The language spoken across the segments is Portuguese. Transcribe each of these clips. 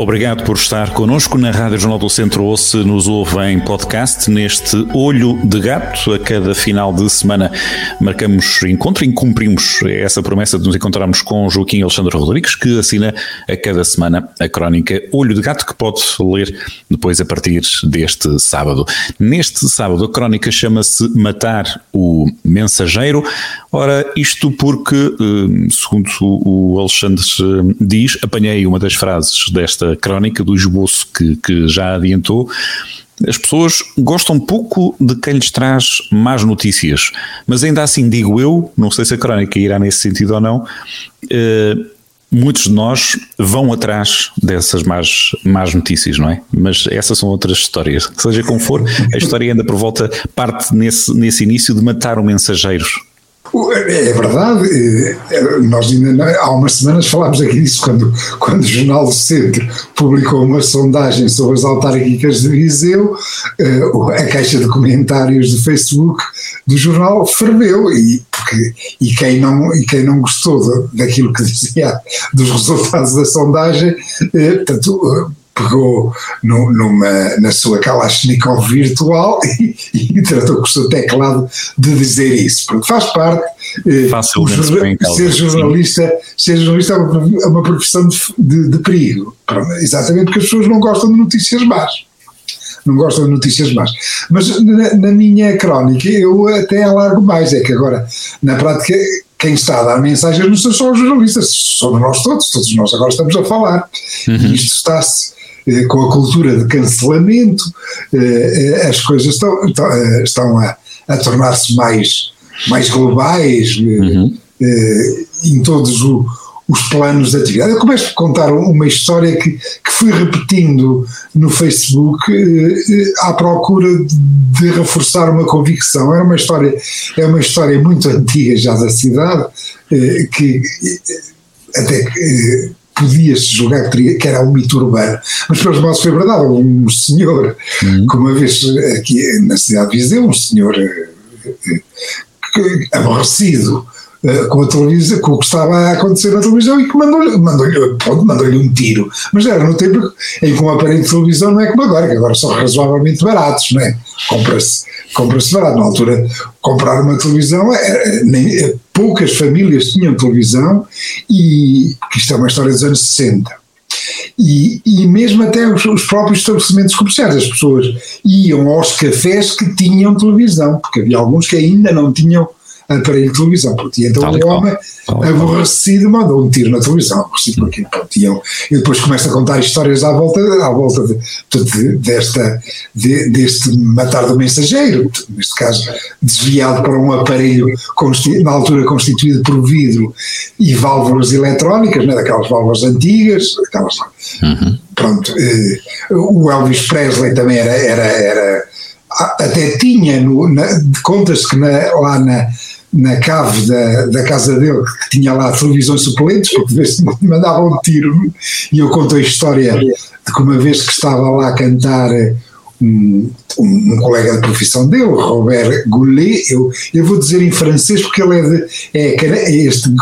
Obrigado por estar connosco na Rádio Jornal do Centro ou se nos ouve em podcast neste Olho de Gato. A cada final de semana marcamos encontro e cumprimos essa promessa de nos encontrarmos com Joaquim Alexandre Rodrigues, que assina a cada semana a crónica Olho de Gato, que pode ler depois a partir deste sábado. Neste sábado a crónica chama-se Matar o Mensageiro. Ora, isto porque, eh, segundo o Alexandre eh, diz, apanhei uma das frases desta crónica, do esboço que, que já adiantou, as pessoas gostam pouco de quem lhes traz más notícias, mas ainda assim digo eu, não sei se a crónica irá nesse sentido ou não, eh, muitos de nós vão atrás dessas más, más notícias, não é? Mas essas são outras histórias. Seja como for, a história ainda por volta parte nesse, nesse início de matar o mensageiro é verdade, é, é, nós ainda há umas semanas falámos aqui disso quando, quando o Jornal do Centro publicou uma sondagem sobre as autárquicas de Viseu, eh, a caixa de comentários do Facebook do jornal ferveu e, porque, e, quem, não, e quem não gostou daquilo que dizia dos resultados da sondagem, eh, portanto, pegou no, numa, na sua Kalashnikov virtual e, e, tratou com o seu teclado de dizer isso. Porque faz parte. Eh, Facilmente ser jornalista, ser jornalista é uma, é uma profissão de, de, de perigo. Exatamente porque as pessoas não gostam de notícias más não gostam de notícias más. Mas na, na, minha crónica eu até alargo mais, é que agora, na prática, quem está a dar mensagens não são só os jornalistas, somos nós todos, todos nós agora estamos a falar. Uhum. E isto está-se com a cultura de cancelamento, eh, eh, as coisas estão, estão a, a tornar-se mais, mais globais uhum. em todos o, os planos de atividade. Eu começo a contar uma história que, que fui repetindo no Facebook à procura de reforçar uma convicção. É uma história, é uma história muito antiga já da cidade, que até podia-se julgar que, que, era um mito urbano, mas pelos modos foi verdade. Um senhor, uhum. que uma vez aqui na cidade de Viseu, um senhor eh, eh, aborrecido uh, com a televisão, com o que estava a acontecer na televisão e que mandou-lhe mandou mandou um tiro. Mas era no tempo em que um aparelho de televisão não é como agora, que agora são razoavelmente baratos, não é? Compra-se compra-se barato. Na altura, comprar uma televisão, é, nem, é, poucas famílias tinham televisão e isto é uma história dos anos 60. E, e mesmo até os, os, próprios estabelecimentos comerciais, as pessoas iam aos cafés que tinham televisão, porque havia alguns que ainda não tinham aparelho de televisão. Pronto, e então Tal o homem, qual. aborrecido, mandou um tiro na televisão, aborrecido por aquilo. Pronto, e, eu, depois começa a contar histórias à volta, à volta de, de, desta, de, deste matar do mensageiro, neste caso desviado para um aparelho na altura constituído por vidro e válvulas eletrónicas, né, daquelas válvulas antigas, aquelas, uhum. pronto, eh, o Elvis Presley também era, era, era até tinha, conta-se que na, lá na, na cave da, da casa dele, que tinha lá televisões suplentes, porque de vez em quando mandavam um tiro, e eu conto a história de que uma vez que estava lá a cantar um, um, colega de profissão dele, Robert Goulet, eu, eu vou dizer em francês porque ele é, de, é, é este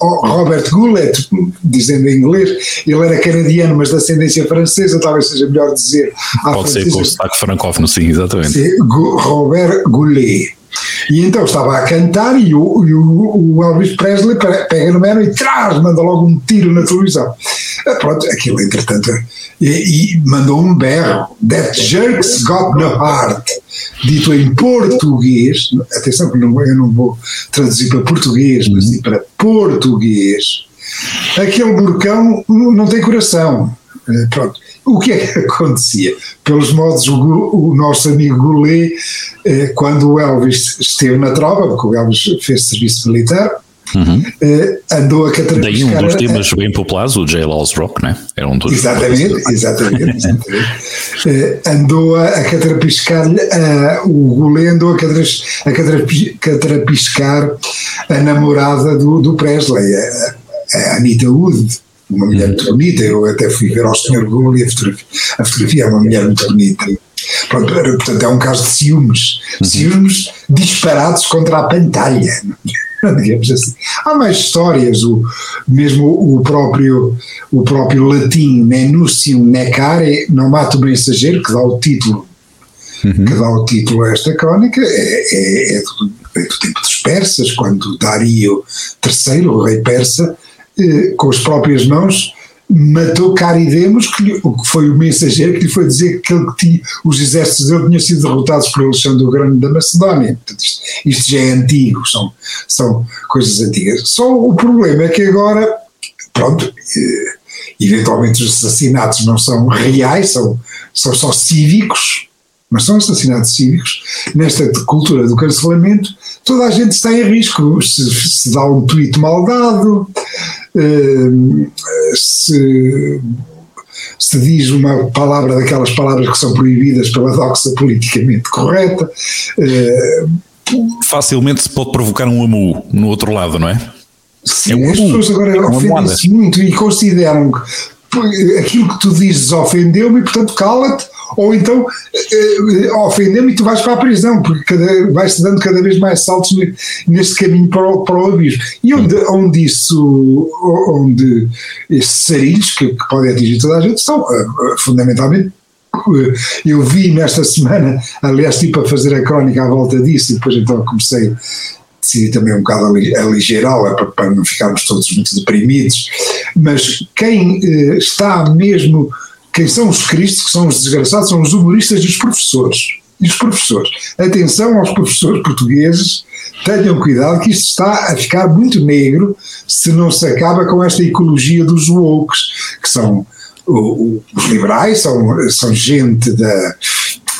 Robert Goulet, dizendo em inglês, ele era canadiano, mas de ascendência francesa, talvez seja melhor dizer. Pode francesa, ser com o sotaque francófono, sim, exatamente. Robert Goulet. E então estava a cantar e o, e o, o Elvis Presley pega no mero e traz, manda logo um tiro na televisão. Ah, pronto, aquilo entretanto, e, e mandou um berro, That jerks got no heart, dito em português, atenção que não, eu não vou traduzir para português, mas sim para português, aquele burcão não tem coração. Ah, pronto. O que é que acontecia? Pelos modos, o, o nosso amigo Goulet, eh, quando o Elvis esteve na tropa, porque o Elvis fez serviço militar, Uhum. Uh, andou a catarpiscar. Daí um dos temas bem populares, o Jailhouse Rock, né? Era um dos. Exatamente, exatamente. exatamente. uh, andou a, a catrapiscar-lhe, o Goulet andou a, catras, a catrapiscar a namorada do, do Presley, a, a Anita Wood. Uma mulher muito bonita, eu até fui ver ao Sr. Google e a fotografia, a fotografia é uma mulher muito bonita. Pronto, portanto, é um caso de ciúmes, uhum. ciúmes disparados contra a pantalha. Digamos assim. Há mais histórias, o, mesmo o próprio, o próprio latim Menucium necare não mata o mensageiro, que dá o título uhum. que dá o título a esta crónica, é, é, é, do, é, do, tempo dos persas, quando Dario III, o rei persa, com as próprias mãos, matou Caridemos, que, que foi o mensageiro que lhe foi dizer que, ele, que tinha, os exércitos dele tinham sido derrotados por Alexandre o Grande da Macedónia. Isto, isto, já é antigo, são, são coisas antigas. Só o problema é que agora, pronto, eh, eventualmente os assassinatos não são reais, são, são só cívicos, mas são assassinatos cívicos, nesta cultura do cancelamento, toda a gente está em risco. Se, se dá um tweet mal dado, eh, se, se diz uma palavra daquelas palavras que são proibidas pela doxa politicamente correta. Facilmente se pode provocar um amu no outro lado, não é? Sim, é um as pessoas agora é ofendem-se muito e consideram que aquilo que tu dizes ofendeu-me e portanto cala-te ou então eh, ofendeu-me e tu vais para a prisão, porque vais-te dando cada vez mais saltos neste caminho para o, para o abismo. E onde, onde isso, onde estes sarilhos, que, que podem atingir toda a gente, são uh, fundamentalmente eu vi nesta semana, aliás, tipo a fazer a crónica à volta disso, e depois então comecei decidi também um bocado aligeirá-la para, para não ficarmos todos muito deprimidos, mas quem eh, está mesmo quem são os cristos, que são os desgraçados, são os humoristas e os professores. E os professores. Atenção aos professores portugueses, tenham cuidado que isto está a ficar muito negro se não se acaba com esta ecologia dos woke, que são os liberais, são, são gente da,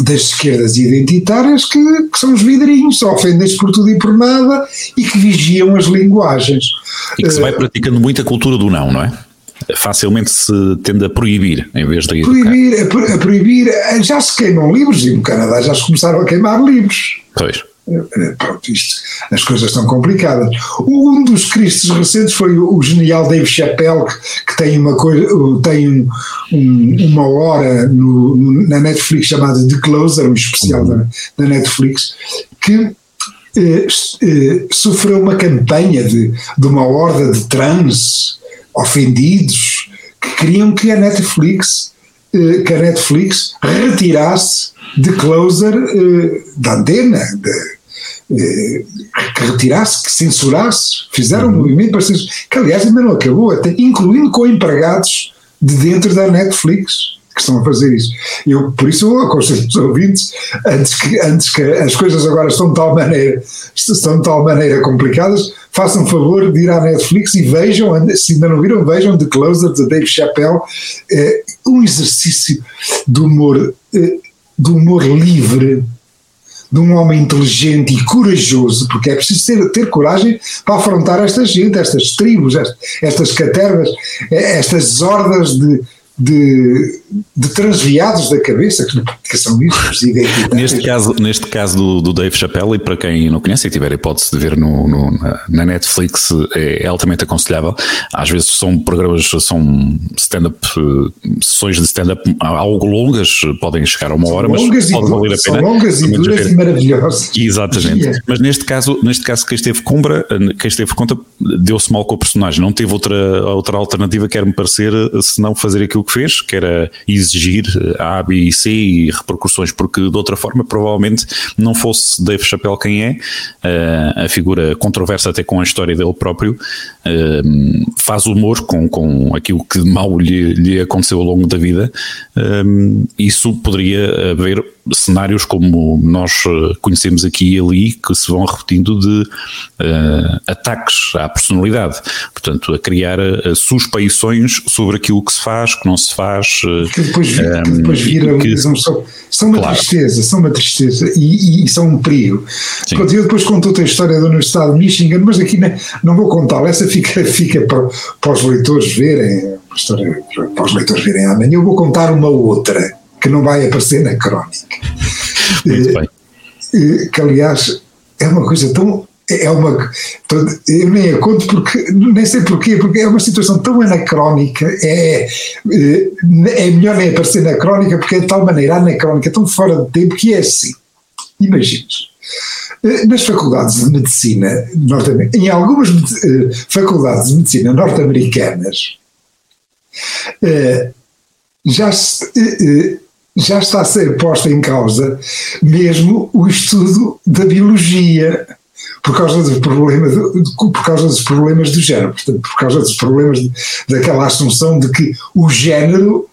das esquerdas identitárias que, que são os vidrinhos, ofendem-se por tudo e por nada e que vigiam as linguagens. E que se vai praticando muita cultura do não, não é? Facilmente se tende a proibir em vez de educar. Proibir, a, proibir, já se queimam livros e no Canadá já se começaram a queimar livros. Pois. É, é, pronto, isto, as coisas estão complicadas. Um dos cristos recentes foi o, genial Dave Chappelle, que, que tem uma coisa, tem um, um, uma hora no, na Netflix chamada The Closer, um especial uhum. da, da Netflix, que eh, eh, sofreu uma campanha de, de uma horda de trans ofendidos que queriam que a Netflix eh, que a Netflix retirasse de Closer eh, da antena, de, eh, que retirasse, que censurasse, fizeram um uhum. movimento para censurar, que aliás ainda não acabou, até, incluindo com empregados de dentro da Netflix que estão a fazer isso. Eu, por isso, eu aconselho os ouvintes, antes que, antes que as coisas agora estão de tal maneira, estão de tal maneira complicadas, façam favor de ir à Netflix e vejam, se ainda não viram, vejam The Closer de Dave Chappelle, é, um exercício de humor, é, de humor livre, de um homem inteligente e corajoso, porque é preciso ter, ter coragem para afrontar esta gente, estas tribos, estas, estas catervas, é, estas hordas de, de, de transviados da cabeça, que, são isso, neste caso Neste caso do, do, Dave Chappelle, e para quem não conhece e tiver a hipótese de ver no, no na, Netflix, é, é, altamente aconselhável. Às vezes são programas, são stand-up, sessões de stand-up algo longas, podem chegar a uma hora, mas pode valer a pena. São longas e duras e maravilhosas. Exatamente. Mas neste caso, neste caso quem esteve Combra, quem esteve conta, deu-se mal com o personagem, não teve outra, outra alternativa, quer-me parecer, se não fazer aquilo que fez, que era exigir A, B e C e repercussões, porque de outra forma provavelmente não fosse Dave Chappelle quem é, uh, a figura controversa até com a história dele próprio, uh, faz humor com, com aquilo que mal lhe, lhe aconteceu ao longo da vida, isso poderia haver cenários como nós eh, conhecemos aqui e ali que se vão repetindo de uh, ataques à personalidade, portanto a criar uh, suspeições sobre aquilo que se faz, que não se faz uh, que depois, um, que depois viram, que, são, são uma claro. tristeza, são uma tristeza e, e são um perigo. Pronto, eu depois conto-te a história da Universidade de Michigan, mas aqui não, não vou contá-la, essa fica, fica para, para os leitores verem, história, para os leitores verem amanhã, eu vou contar uma outra que não vai aparecer na crónica. Muito bem. Que aliás é uma coisa tão é uma. Eu nem a conto porque. Nem sei porquê, porque é uma situação tão anacrónica. É, é, é melhor nem aparecer na crónica, porque é de tal maneira anacrónica, tão fora de tempo, que é assim. Imagines. Eh, nas faculdades de medicina, em algumas eh, faculdades de medicina norte-americanas, eh, já já está a ser posta em causa mesmo o estudo da biologia por causa do problema por causa dos problemas do género, portanto, por causa dos problemas de, daquela assunção de que o género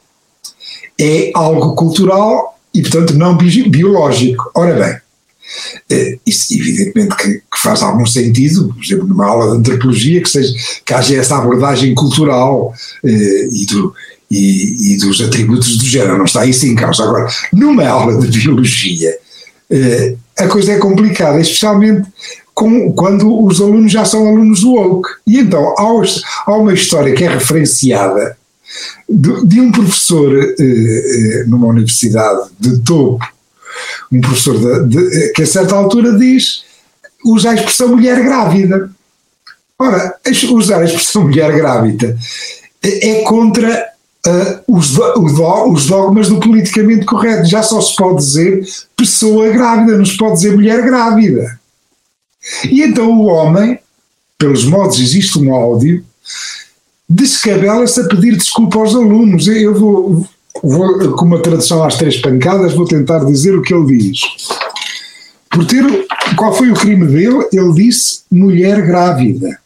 é algo cultural e, portanto, não biológico. Ora bem, eh, isso evidentemente que, que, faz algum sentido, por exemplo, numa aula de antropologia, que, seja, que haja essa abordagem cultural eh, e, do, e, e, dos atributos do género, não está isso em causa. Agora, numa aula de biologia, eh, a coisa é complicada, especialmente com, quando os alunos já são alunos do woke. E então há, há uma história que é referenciada de, de um professor eh, eh, numa universidade de topo, um professor de, de, que a certa altura diz, usa a expressão mulher grávida. Ora, usar a expressão mulher grávida é contra uh, os, os dogmas do politicamente correto. Já só se pode dizer pessoa grávida, não se pode dizer mulher grávida. E então o homem, pelos modos, existe um áudio, descabela-se a pedir desculpa aos alunos. Eu vou, vou, com uma tradução às três pancadas, vou tentar dizer o que ele diz. Por ter, qual foi o crime dele? Ele disse mulher grávida.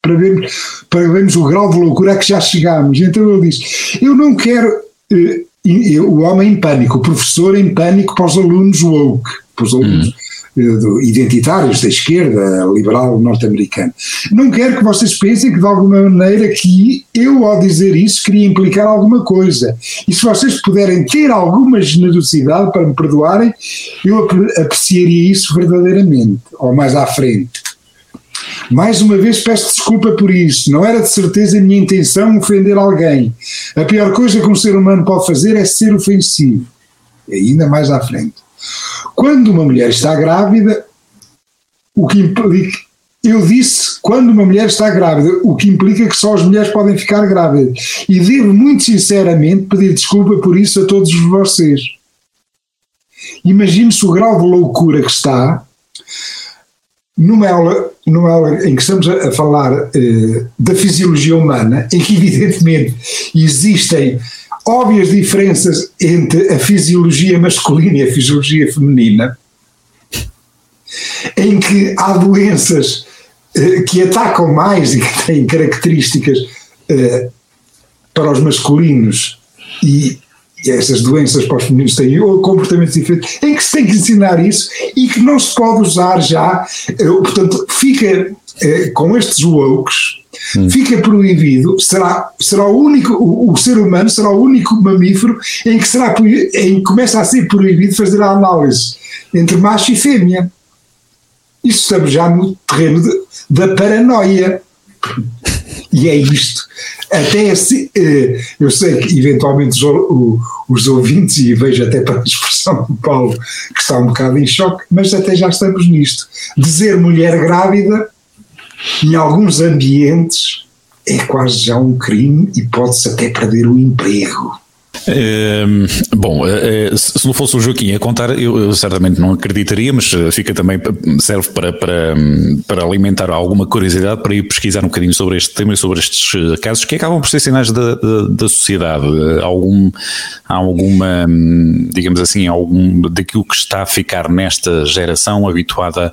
Para vermos, para vermos o grau de loucura a que já chegámos. Então ele diz: Eu não quero. Eh, o homem em pânico, o professor em pânico para os alunos woke, para os alunos. Hum identitários da esquerda liberal norte-americana. Não quero que vocês pensem que de alguma maneira que eu ao dizer isso queria implicar alguma coisa. E se vocês puderem ter alguma generosidade para me perdoarem, eu apreciaria isso verdadeiramente, ou mais à frente. Mais uma vez peço desculpa por isso, não era de certeza a minha intenção ofender alguém. A pior coisa que um ser humano pode fazer é ser ofensivo. E ainda mais à frente. Quando uma mulher está grávida, o que implica. Eu disse quando uma mulher está grávida, o que implica que só as mulheres podem ficar grávidas. E devo muito sinceramente pedir desculpa por isso a todos vocês. Imagine-se o grau de loucura que está numa aula, numa aula em que estamos a, falar eh, da fisiologia humana, em que evidentemente existem óbvias diferenças entre a fisiologia masculina e a fisiologia feminina, em que há doenças eh, que atacam mais e que têm características eh, para os masculinos e, e essas doenças para os femininos têm comportamentos diferentes, em que se tem que ensinar isso e que não se pode usar já, eh, portanto, fica eh, com estes wokes, hum. fica proibido, será, será o único, o, o, ser humano será o único mamífero em que, será, em que começa a ser proibido fazer a análise entre macho e fêmea. Isso estamos já no terreno de, da paranoia. E é isto. Até assim, eu sei que eventualmente os, os ouvintes, e vejo até para a expressão do Paulo que está um bocado em choque, mas até já estamos nisto. Dizer mulher grávida em alguns ambientes é quase já um crime e pode-se até perder o emprego. Ehm, bom, eh, eh, se não fosse o Joaquim a contar, eu, certamente não acreditaria, mas eh, fica também, serve para, para, para alimentar alguma curiosidade para ir pesquisar um bocadinho sobre este tema e sobre estes casos que acabam por ser sinais da, da, da sociedade. Algum, alguma, digamos assim, algum daquilo que está a ficar nesta geração habituada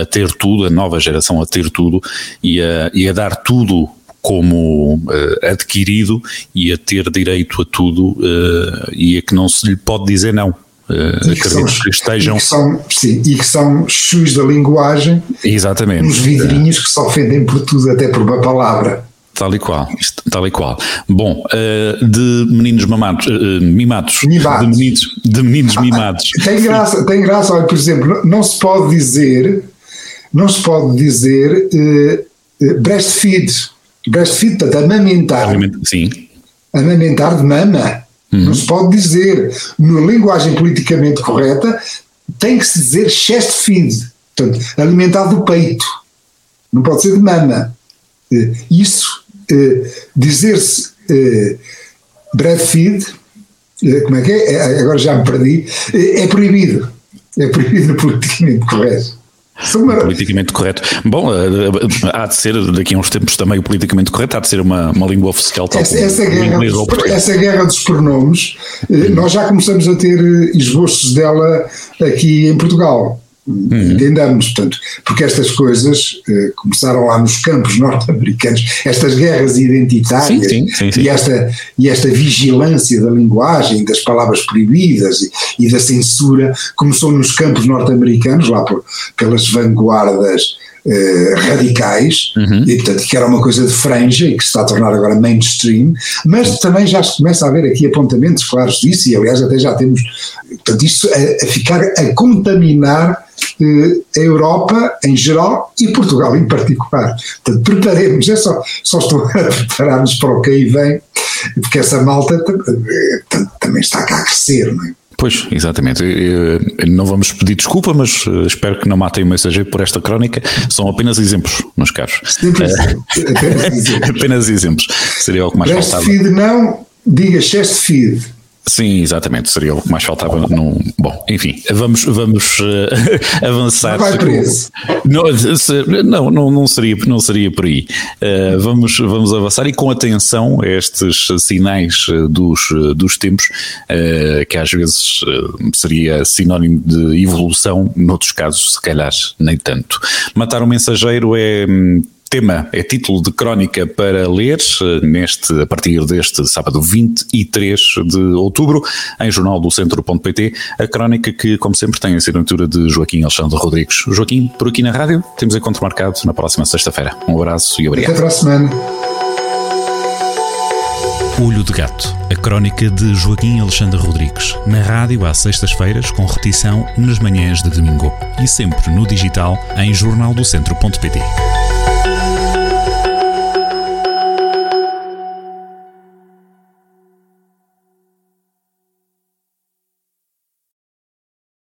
a ter tudo, a nova geração a ter tudo e a, e a dar tudo como uh, adquirido e a ter direito a tudo uh, e a que não se lhe pode dizer não. Uh, acredito que, são, que estejam. E que são, sim, e que são chus da linguagem. Exatamente. Uns vidrinhos que se ofendem por tudo, até por uma palavra. Tal e qual, tal e qual. Bom, de meninos mamados, mimados, mimados. De, meninos, de meninos mimados. tem graça, tem graça, olha, por exemplo, não se pode dizer, não se pode dizer breastfeed, breastfeed, portanto, amamentar. Sim. Amamentar de mama. Uhum. Não se pode dizer. Na linguagem politicamente correta, tem que se dizer chest feed. Portanto, alimentado do peito, não pode ser de mama. Eh, isso, eh, dizer-se eh, breastfeed, como é que é? Agora já me perdi, é proibido. É proibido politicamente correto. Politicamente correto. Bom, há de ser, daqui a uns tempos também o politicamente correto, há de ser uma, uma língua oficial. Tal essa, essa, guerra dos, essa guerra dos pronomes, hum. nós já começamos a ter esboços dela aqui em Portugal. Uhum. Entendamos, portanto, porque estas coisas eh, começaram lá nos campos norte-americanos, estas guerras identitárias sim, sim, sim, E, esta, e esta vigilância da linguagem, das palavras proibidas e, e da censura, começou nos campos norte-americanos, lá por, pelas vanguardas eh, radicais, uhum. e portanto que era uma coisa de franja e que se está a tornar agora mainstream, mas também já se começa a haver aqui apontamentos claros disso, e aliás até já temos, portanto, isto a, a ficar a contaminar a Europa em geral e Portugal em particular. Portanto, preparemos, é só, só estou a preparar-nos para o que aí vem, porque essa malta eh, também está cá a crescer, não é? Pois, exatamente. Não vamos pedir desculpa, mas eh, espero que não matem o mensageiro por esta crónica. São apenas exemplos, meus caros. Simples, apenas exemplos. apenas exemplos. Seria o que mais faltava. Feed não, diga chest feed. Sim, exatamente, seria o que mais faltava. No... Bom, enfim, vamos, vamos uh, avançar. Não vai preso. Não, não, não, seria, não seria por aí. Uh, vamos, vamos avançar e com atenção a estes sinais eh, dos, dos tempos, uh, que às vezes seria sinónimo de evolução, noutros casos, se calhar, nem tanto. Matar um mensageiro é hum, tema é título de crónica para ler neste, a partir deste sábado 23 de outubro, em jornal do centro.pt, a crónica que, como sempre, tem a assinatura de Joaquim Alexandre Rodrigues. Joaquim, por aqui na rádio, temos encontro marcado na próxima sexta-feira. Um abraço e obrigado. Até para a semana. Olho de Gato, a crónica de Joaquim Alexandre Rodrigues, na rádio às sextas-feiras, com repetição nas manhãs de domingo e sempre no digital em jornaldocentro.pt.